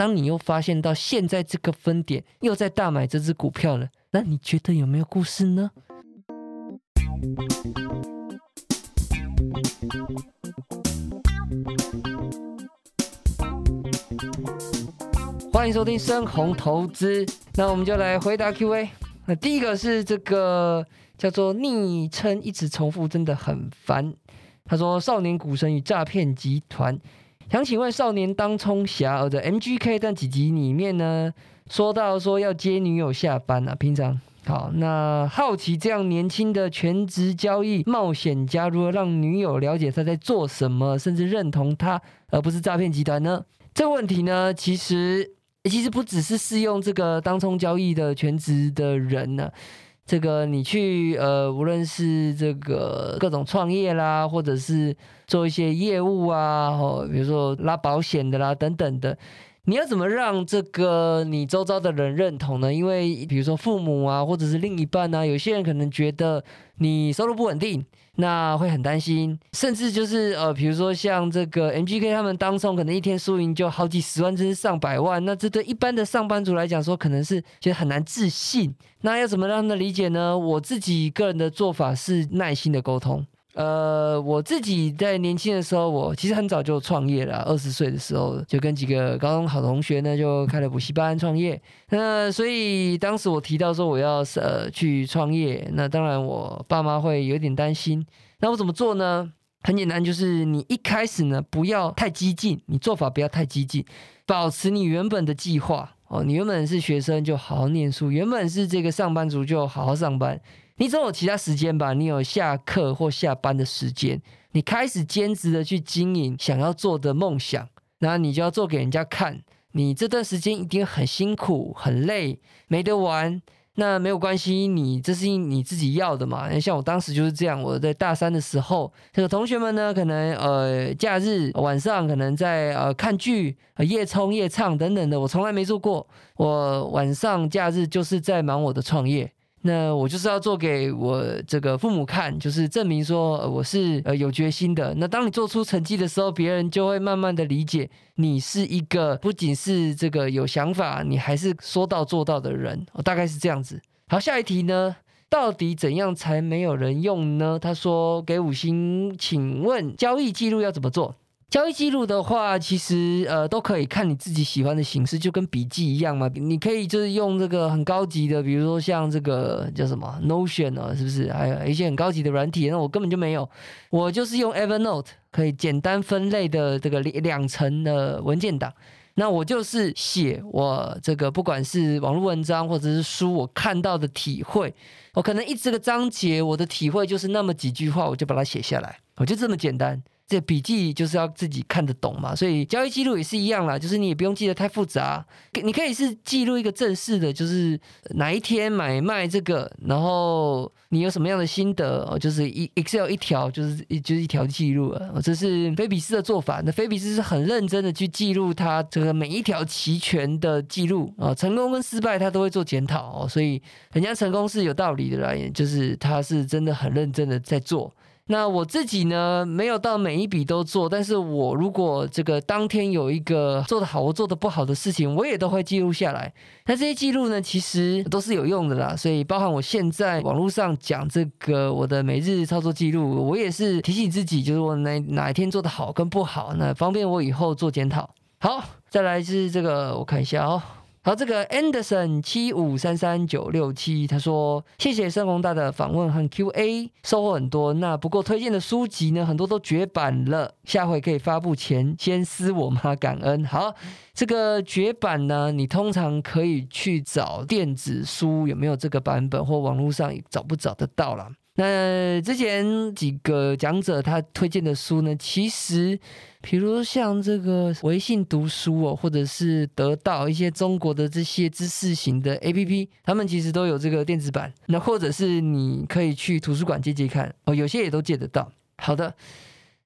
当你又发现到现在这个分点又在大买这只股票了，那你觉得有没有故事呢？欢迎收听深红投资，那我们就来回答 Q&A。那第一个是这个叫做昵称一直重复，真的很烦。他说：“少年股神与诈骗集团，想请问少年当冲侠的 MGK 但几集里面呢，说到说要接女友下班啊，平常好，那好奇这样年轻的全职交易冒险家，如何让女友了解他在做什么，甚至认同他，而不是诈骗集团呢？这个问题呢，其实。”其实不只是适用这个当冲交易的全职的人呢，这个你去呃，无论是这个各种创业啦，或者是做一些业务啊，哦，比如说拉保险的啦等等的，你要怎么让这个你周遭的人认同呢？因为比如说父母啊，或者是另一半啊，有些人可能觉得你收入不稳定。那会很担心，甚至就是呃，比如说像这个 MGK 他们当中可能一天输赢就好几十万，甚至上百万。那这对一般的上班族来讲说，可能是觉得很难自信。那要怎么让他们理解呢？我自己个人的做法是耐心的沟通。呃，我自己在年轻的时候，我其实很早就创业了。二十岁的时候，就跟几个高中好同学呢，就开了补习班创业。那所以当时我提到说我要呃去创业，那当然我爸妈会有点担心。那我怎么做呢？很简单，就是你一开始呢不要太激进，你做法不要太激进，保持你原本的计划哦。你原本是学生，就好好念书；原本是这个上班族，就好好上班。你总有其他时间吧？你有下课或下班的时间，你开始兼职的去经营想要做的梦想，那你就要做给人家看。你这段时间一定很辛苦、很累，没得玩。那没有关系，你这是你自己要的嘛？像我当时就是这样，我在大三的时候，这个同学们呢，可能呃假日晚上可能在呃看剧、夜冲夜唱等等的，我从来没做过。我晚上假日就是在忙我的创业。那我就是要做给我这个父母看，就是证明说我是呃有决心的。那当你做出成绩的时候，别人就会慢慢的理解你是一个不仅是这个有想法，你还是说到做到的人。大概是这样子。好，下一题呢？到底怎样才没有人用呢？他说给五星，请问交易记录要怎么做？交易记录的话，其实呃都可以看你自己喜欢的形式，就跟笔记一样嘛。你可以就是用这个很高级的，比如说像这个叫什么 Notion 啊，是不是？还有一些很高级的软体，那我根本就没有，我就是用 Evernote，可以简单分类的这个两层的文件档。那我就是写我这个不管是网络文章或者是书，我看到的体会，我可能一这个章节我的体会就是那么几句话，我就把它写下来，我就这么简单。这笔记就是要自己看得懂嘛，所以交易记录也是一样啦，就是你也不用记得太复杂，你可以是记录一个正式的，就是哪一天买卖这个，然后你有什么样的心得哦，就是一 Excel 一条就是一就是一条记录了，这是菲比斯的做法。那菲比斯是很认真的去记录他这个每一条齐全的记录啊，成功跟失败他都会做检讨哦，所以人家成功是有道理的啦，就是他是真的很认真的在做。那我自己呢，没有到每一笔都做，但是我如果这个当天有一个做得好或做得不好的事情，我也都会记录下来。那这些记录呢，其实都是有用的啦。所以，包含我现在网络上讲这个我的每日操作记录，我也是提醒自己，就是我哪哪一天做得好跟不好，那方便我以后做检讨。好，再来是这个，我看一下哦。好，这个 Anderson 七五三三九六七，他说谢谢盛宏大的访问和 Q&A，收获很多。那不过推荐的书籍呢，很多都绝版了，下回可以发布前先私我吗？感恩。好，这个绝版呢，你通常可以去找电子书有没有这个版本，或网络上找不找得到了。那之前几个讲者他推荐的书呢，其实。比如像这个微信读书哦，或者是得到一些中国的这些知识型的 A P P，他们其实都有这个电子版。那或者是你可以去图书馆借借看哦，有些也都借得到。好的，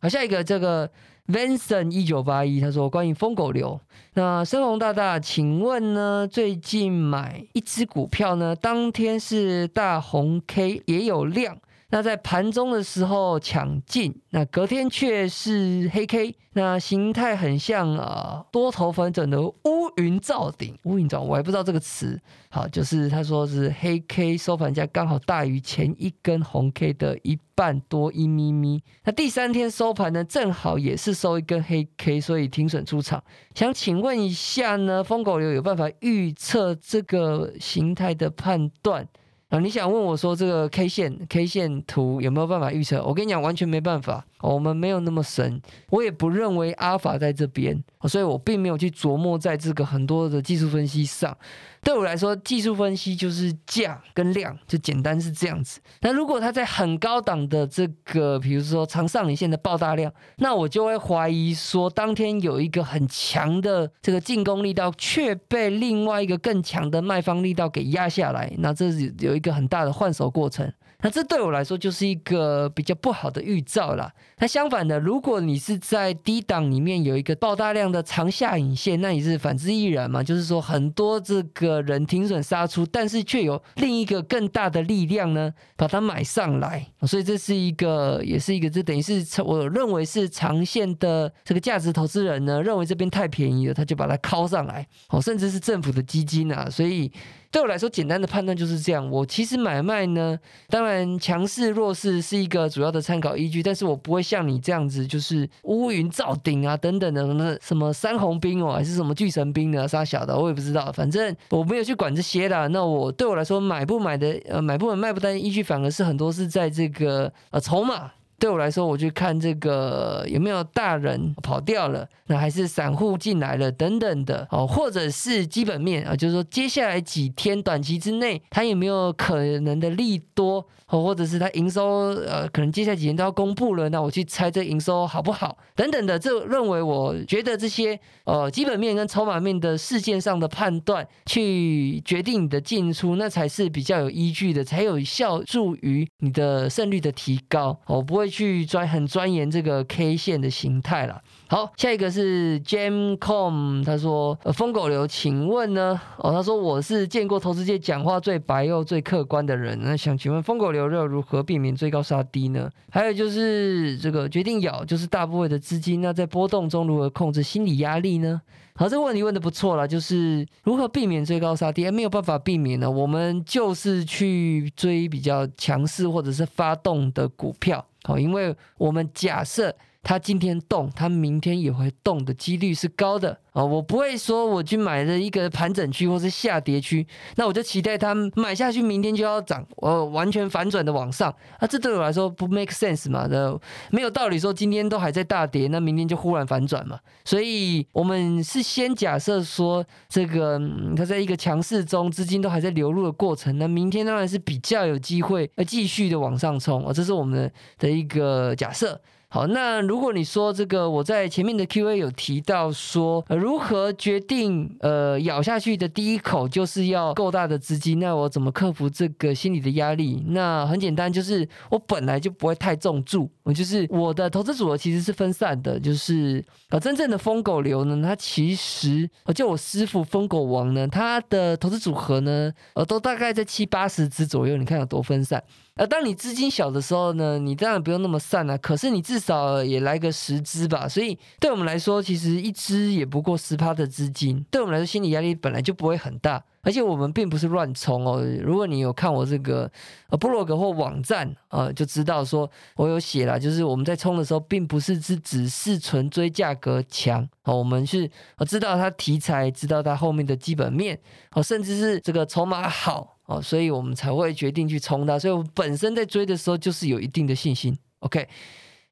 好，下一个这个 Vincent 一九八一，他说关于疯狗流，那深红大大，请问呢，最近买一只股票呢，当天是大红 K 也有量。那在盘中的时候抢进，那隔天却是黑 K，那形态很像啊多头反转的乌云罩顶。乌云罩我还不知道这个词，好，就是他说是黑 K 收盘价刚好大于前一根红 K 的一半多一咪咪。那第三天收盘呢，正好也是收一根黑 K，所以停损出场。想请问一下呢，疯狗流有办法预测这个形态的判断？啊，你想问我说这个 K 线 K 线图有没有办法预测？我跟你讲，完全没办法。我们没有那么神，我也不认为阿尔法在这边，所以我并没有去琢磨在这个很多的技术分析上。对我来说，技术分析就是价跟量，就简单是这样子。那如果它在很高档的这个，比如说长上影线的爆大量，那我就会怀疑说，当天有一个很强的这个进攻力道，却被另外一个更强的卖方力道给压下来，那这是有一个很大的换手过程。那这对我来说就是一个比较不好的预兆啦。那相反的，如果你是在低档里面有一个爆大量的长下影线，那也是反之亦然嘛。就是说，很多这个人停损杀出，但是却有另一个更大的力量呢，把它买上来。所以这是一个，也是一个，这等于是我认为是长线的这个价值投资人呢，认为这边太便宜了，他就把它敲上来。哦，甚至是政府的基金啊，所以。对我来说，简单的判断就是这样。我其实买卖呢，当然强势弱势是一个主要的参考依据，但是我不会像你这样子，就是乌云罩顶啊等等的什么什么三红兵哦，还是什么巨神兵的啥小的，我也不知道。反正我没有去管这些啦。那我对我来说，买不买的呃，买不买卖不单依据，反而是很多是在这个呃筹码。对我来说，我去看这个有没有大人跑掉了，那还是散户进来了等等的哦，或者是基本面啊，就是说接下来几天短期之内，它有没有可能的利多？哦，或者是它营收，呃，可能接下来几天都要公布了，那我去猜这营收好不好？等等的，这认为我觉得这些呃基本面跟筹码面的事件上的判断，去决定你的进出，那才是比较有依据的，才有效助于你的胜率的提高。我不会去专很钻研这个 K 线的形态了。好，下一个是 Jamcom，他说：“呃，疯狗流，请问呢？哦，他说我是见过投资界讲话最白又最客观的人，那想请问疯狗流要如何避免追高杀低呢？还有就是这个决定咬，就是大部分的资金，那在波动中如何控制心理压力呢？好，这个问题问的不错了，就是如何避免追高杀低？没有办法避免呢，我们就是去追比较强势或者是发动的股票，好，因为我们假设。它今天动，它明天也会动的几率是高的啊！我不会说我去买了一个盘整区或是下跌区，那我就期待它买下去明天就要涨，我完全反转的往上啊！这对我来说不 make sense 嘛？的没有道理说今天都还在大跌，那明天就忽然反转嘛？所以我们是先假设说这个它在一个强势中，资金都还在流入的过程，那明天当然是比较有机会呃继续的往上冲啊！这是我们的一个假设。好，那如果你说这个，我在前面的 Q&A 有提到说，如何决定呃咬下去的第一口就是要够大的资金，那我怎么克服这个心理的压力？那很简单，就是我本来就不会太重注，就是我的投资组合其实是分散的，就是呃真正的疯狗流呢，它其实呃就我师傅疯狗王呢，他的投资组合呢，呃都大概在七八十只左右，你看有多分散。而当你资金小的时候呢，你当然不用那么散了。可是你至少也来个十只吧。所以对我们来说，其实一只也不过十趴的资金，对我们来说心理压力本来就不会很大。而且我们并不是乱冲哦。如果你有看我这个呃布洛格或网站啊，就知道说我有写了，就是我们在冲的时候，并不是只只是纯追价格强哦，我们是我知道它题材，知道它后面的基本面哦，甚至是这个筹码好。哦，所以我们才会决定去冲它。所以我本身在追的时候就是有一定的信心。OK，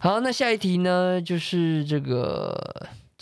好，那下一题呢，就是这个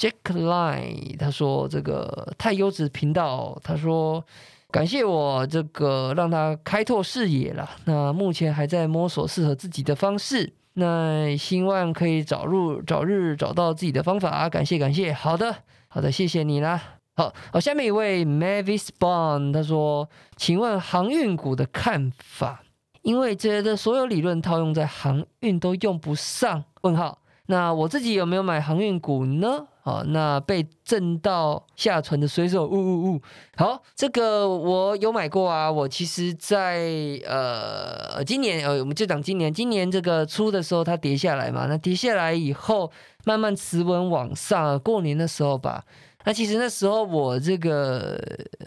Jack Line，他说这个太优质频道，他说感谢我这个让他开拓视野了。那目前还在摸索适合自己的方式，那希望可以早入早日找到自己的方法。感谢感谢，好的好的，谢谢你啦。好，好，下面一位 Mavis Bond，他说：“请问航运股的看法？因为这些的所有理论套用在航运都用不上。问号，那我自己有没有买航运股呢？啊，那被震到下船的水手，呜呜呜！好，这个我有买过啊。我其实，在呃今年呃，我们就讲今年，今年这个初的时候它跌下来嘛，那跌下来以后慢慢持稳往上，过年的时候吧。那其实那时候我这个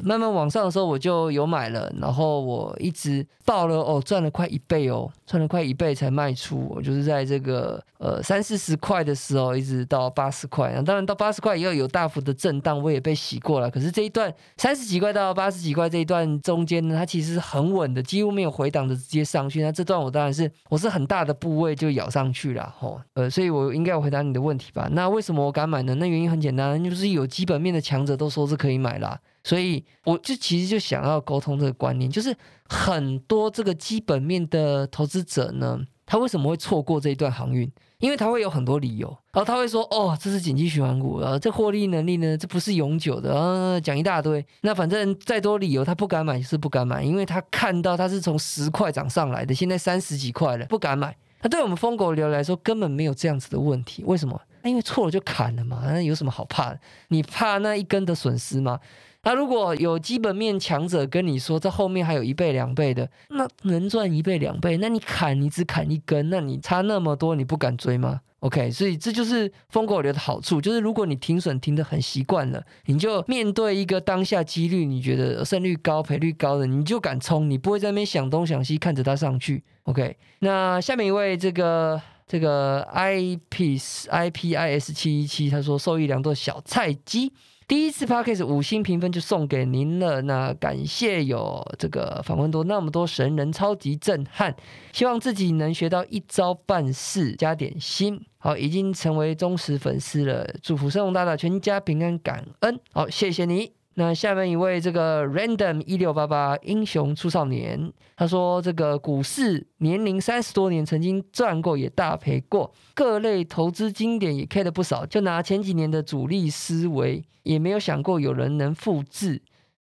慢慢往上的时候，我就有买了，然后我一直爆了哦，赚了快一倍哦，赚了快一倍才卖出。我就是在这个呃三四十块的时候，一直到八十块。那当然到八十块以后有大幅的震荡，我也被洗过了。可是这一段三十几块到八十几块这一段中间呢，它其实很稳的，几乎没有回档的，直接上去。那这段我当然是我是很大的部位就咬上去了吼。呃，所以我应该要回答你的问题吧？那为什么我敢买呢？那原因很简单，就是有机基本面的强者都说是可以买啦，所以我就其实就想要沟通这个观念，就是很多这个基本面的投资者呢，他为什么会错过这一段航运？因为他会有很多理由，然后他会说：“哦，这是紧急循环股，然后，这获利能力呢，这不是永久的。”呃，讲一大堆。那反正再多理由，他不敢买就是不敢买，因为他看到他是从十块涨上来的，现在三十几块了，不敢买。那对我们疯狗流来说，根本没有这样子的问题，为什么？因为错了就砍了嘛，那有什么好怕的？你怕那一根的损失吗？那如果有基本面强者跟你说，这后面还有一倍两倍的，那能赚一倍两倍，那你砍你只砍一根，那你差那么多，你不敢追吗？OK，所以这就是疯狗流的好处，就是如果你停损停的很习惯了，你就面对一个当下几率你觉得胜率高赔率高的，你就敢冲，你不会在那边想东想西看着它上去。OK，那下面一位这个。这个 i p s i p i s 七一七，他说受益良多，小菜鸡第一次 p a c k a g e 五星评分就送给您了。那感谢有这个访问多那么多神人，超级震撼。希望自己能学到一招半式，加点心。好，已经成为忠实粉丝了。祝福生龙大大全家平安，感恩。好，谢谢你。那下面一位这个 random 一六八八英雄出少年，他说这个股市年龄三十多年，曾经赚过也大赔过，各类投资经典也 K 的不少，就拿前几年的主力思维，也没有想过有人能复制。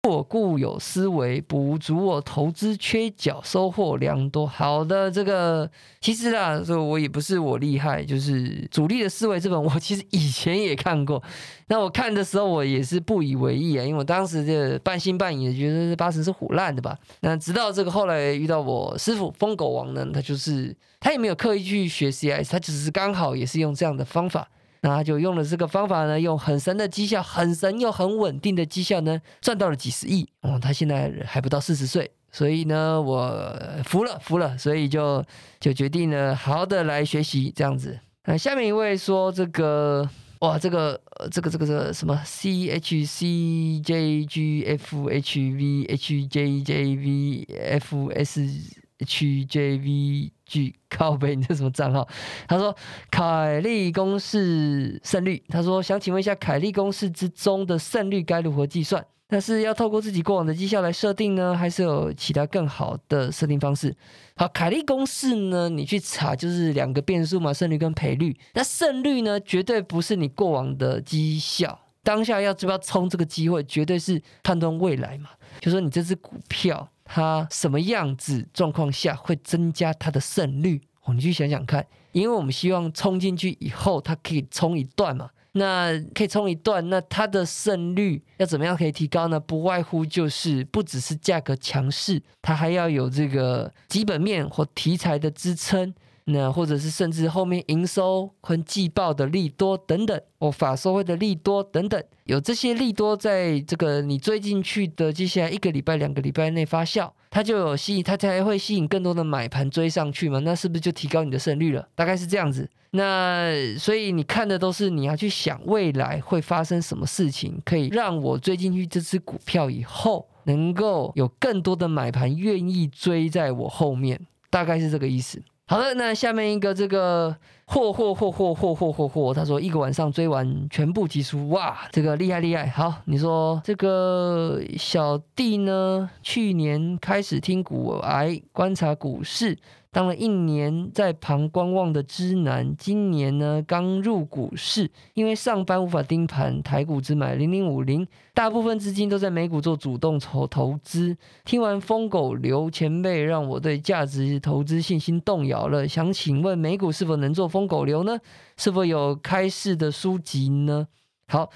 我固有思维补足我投资缺角，收获良多。好的，这个其实啊，这我也不是我厉害，就是主力的思维这本，我其实以前也看过。那我看的时候，我也是不以为意啊，因为我当时就半信半疑，觉得八成是虎烂的吧。那直到这个后来遇到我师傅疯狗王呢，他就是他也没有刻意去学 CIS，他只是刚好也是用这样的方法。那他就用了这个方法呢，用很神的绩效，很神又很稳定的绩效呢，赚到了几十亿。哦，他现在还不到四十岁，所以呢，我服了，服了，所以就就决定呢，好好的来学习这样子。那下面一位说这个，哇，这个这个这个这个什么 C H C J G F H V H J J V F S。HJVG 靠背，你这什么账号？他说凯利公式胜率。他说想请问一下，凯利公式之中的胜率该如何计算？那是要透过自己过往的绩效来设定呢，还是有其他更好的设定方式？好，凯利公式呢，你去查就是两个变数嘛，胜率跟赔率。那胜率呢，绝对不是你过往的绩效，当下要不要冲这个机会，绝对是判断未来嘛。就说你这只股票。它什么样子状况下会增加它的胜率？哦，你去想想看，因为我们希望冲进去以后，它可以冲一段嘛。那可以冲一段，那它的胜率要怎么样可以提高呢？不外乎就是不只是价格强势，它还要有这个基本面或题材的支撑。那或者是甚至后面营收和季报的利多等等，哦，法收会的利多等等，有这些利多在这个你追进去的接下来一个礼拜、两个礼拜内发酵，它就有吸引，它才会吸引更多的买盘追上去嘛？那是不是就提高你的胜率了？大概是这样子。那所以你看的都是你要去想未来会发生什么事情，可以让我追进去这只股票以后，能够有更多的买盘愿意追在我后面，大概是这个意思。好的，那下面一个这个嚯嚯嚯嚯嚯嚯嚯嚯，他说一个晚上追完全部集数，哇，这个厉害厉害。好，你说这个小弟呢，去年开始听股癌观察股市。当了一年在旁观望的知男，今年呢刚入股市，因为上班无法盯盘，台股只买零零五零，大部分资金都在美股做主动投投资。听完疯狗刘前辈，让我对价值投资信心动摇了。想请问美股是否能做疯狗流呢？是否有开市的书籍呢？好。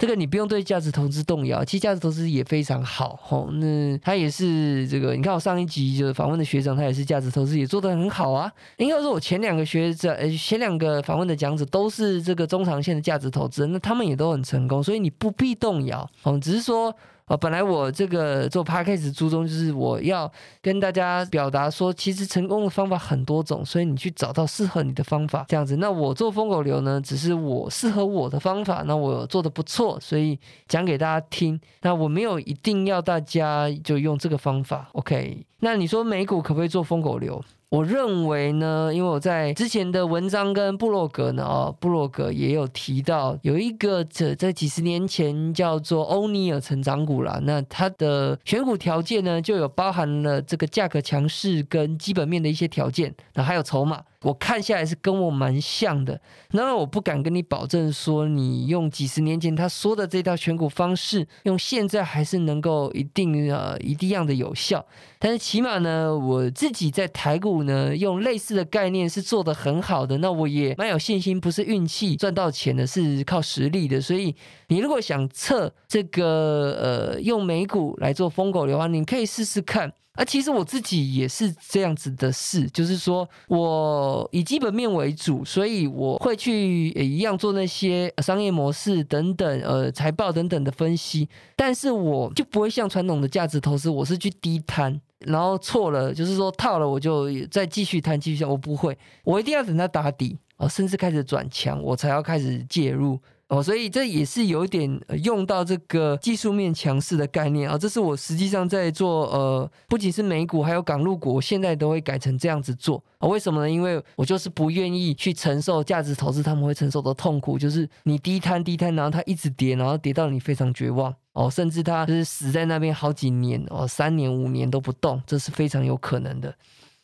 这个你不用对价值投资动摇，其实价值投资也非常好吼。那他也是这个，你看我上一集就是访问的学长，他也是价值投资也做得很好啊。应该说，我前两个学者，呃，前两个访问的讲者都是这个中长线的价值投资，那他们也都很成功，所以你不必动摇哦，只是说。哦，本来我这个做 podcast 初衷就是我要跟大家表达说，其实成功的方法很多种，所以你去找到适合你的方法，这样子。那我做疯狗流呢，只是我适合我的方法，那我做的不错，所以讲给大家听。那我没有一定要大家就用这个方法，OK？那你说美股可不可以做疯狗流？我认为呢，因为我在之前的文章跟布洛格呢，哦，布洛格也有提到，有一个这在几十年前叫做欧尼尔成长股啦，那它的选股条件呢，就有包含了这个价格强势跟基本面的一些条件，那还有筹码。我看下来是跟我蛮像的，那我不敢跟你保证说，你用几十年前他说的这套选股方式，用现在还是能够一定呃一定样的有效。但是起码呢，我自己在台股呢，用类似的概念是做的很好的，那我也蛮有信心，不是运气赚到钱的，是靠实力的。所以你如果想测这个呃用美股来做疯狗的话，你可以试试看。啊，其实我自己也是这样子的事，就是说我以基本面为主，所以我会去也一样做那些商业模式等等，呃，财报等等的分析。但是我就不会像传统的价值投资，我是去低摊，然后错了，就是说套了我就再继续摊继续我不会，我一定要等它打底啊，甚至开始转强，我才要开始介入。哦，所以这也是有一点用到这个技术面强势的概念啊。这是我实际上在做，呃，不仅是美股，还有港陆股，我现在都会改成这样子做啊。为什么呢？因为我就是不愿意去承受价值投资他们会承受的痛苦，就是你低摊低摊，然后它一直跌，然后跌到你非常绝望哦，甚至它就是死在那边好几年哦，三年五年都不动，这是非常有可能的。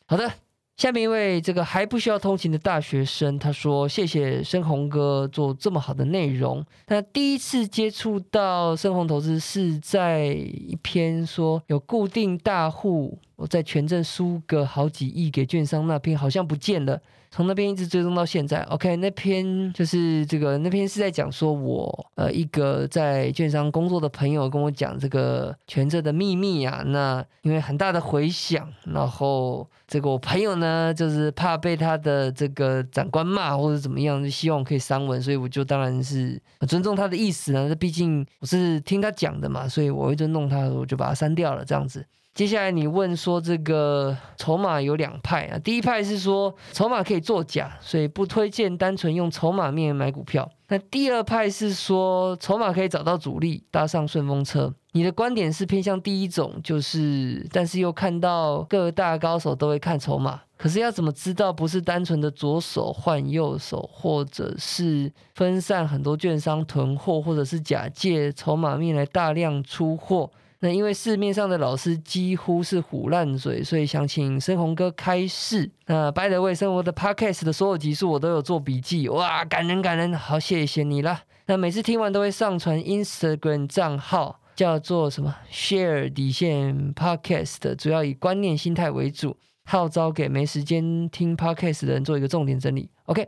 好的。下面一位这个还不需要通勤的大学生，他说：“谢谢深红哥做这么好的内容。那第一次接触到深红投资是在一篇说有固定大户我在权证输个好几亿给券商那篇，好像不见了。”从那边一直追踪到现在，OK，那篇就是这个那篇是在讲说，我呃一个在券商工作的朋友跟我讲这个权证的秘密啊，那因为很大的回响，然后这个我朋友呢就是怕被他的这个长官骂或者怎么样，就希望我可以删文，所以我就当然是尊重他的意思呢，这毕竟我是听他讲的嘛，所以我一直弄他，我就把它删掉了，这样子。接下来你问说这个筹码有两派啊，第一派是说筹码可以作假，所以不推荐单纯用筹码面买股票。那第二派是说筹码可以找到主力，搭上顺风车。你的观点是偏向第一种，就是但是又看到各大高手都会看筹码，可是要怎么知道不是单纯的左手换右手，或者是分散很多券商囤货，或者是假借筹码面来大量出货？那因为市面上的老师几乎是虎烂嘴，所以想请深红哥开示。那 By the way，生活的 Podcast 的所有集数我都有做笔记，哇，感人感人，好谢谢你了。那每次听完都会上传 Instagram 账号，叫做什么 Share 底线 Podcast，主要以观念心态为主，号召给没时间听 Podcast 的人做一个重点整理。OK。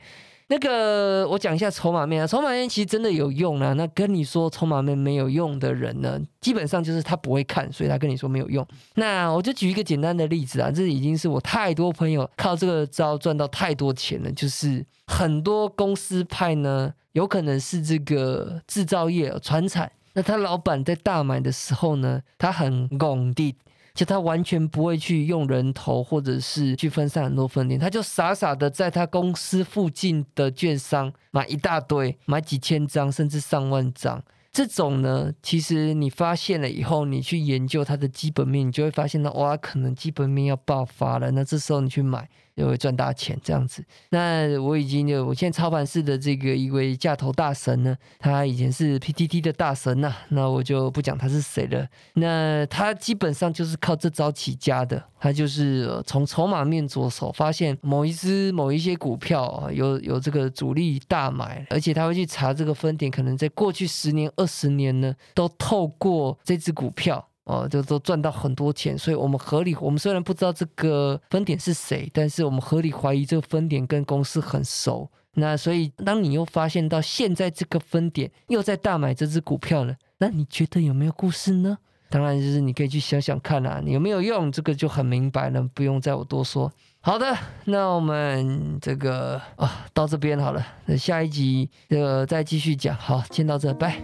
那个，我讲一下筹码面啊，筹码面其实真的有用啊。那跟你说筹码面没有用的人呢，基本上就是他不会看，所以他跟你说没有用。那我就举一个简单的例子啊，这已经是我太多朋友靠这个招赚到太多钱了。就是很多公司派呢，有可能是这个制造业、船产，那他老板在大买的时候呢，他很拱地。就他完全不会去用人头，或者是去分散很多分店，他就傻傻的在他公司附近的券商买一大堆，买几千张甚至上万张。这种呢，其实你发现了以后，你去研究它的基本面，你就会发现呢，哇，可能基本面要爆发了。那这时候你去买。就会赚大钱这样子。那我已经有我现在操盘室的这个一位架头大神呢，他以前是 PTT 的大神呐。那我就不讲他是谁了。那他基本上就是靠这招起家的。他就是从筹码面着手，发现某一只某一些股票，有有这个主力大买，而且他会去查这个分点，可能在过去十年、二十年呢，都透过这只股票。哦，就都赚到很多钱，所以我们合理，我们虽然不知道这个分点是谁，但是我们合理怀疑这个分点跟公司很熟。那所以当你又发现到现在这个分点又在大买这只股票了，那你觉得有没有故事呢？当然就是你可以去想想看啊，有没有用，这个就很明白了，不用再我多说。好的，那我们这个啊到这边好了，那下一集呃再继续讲。好，先到这，拜。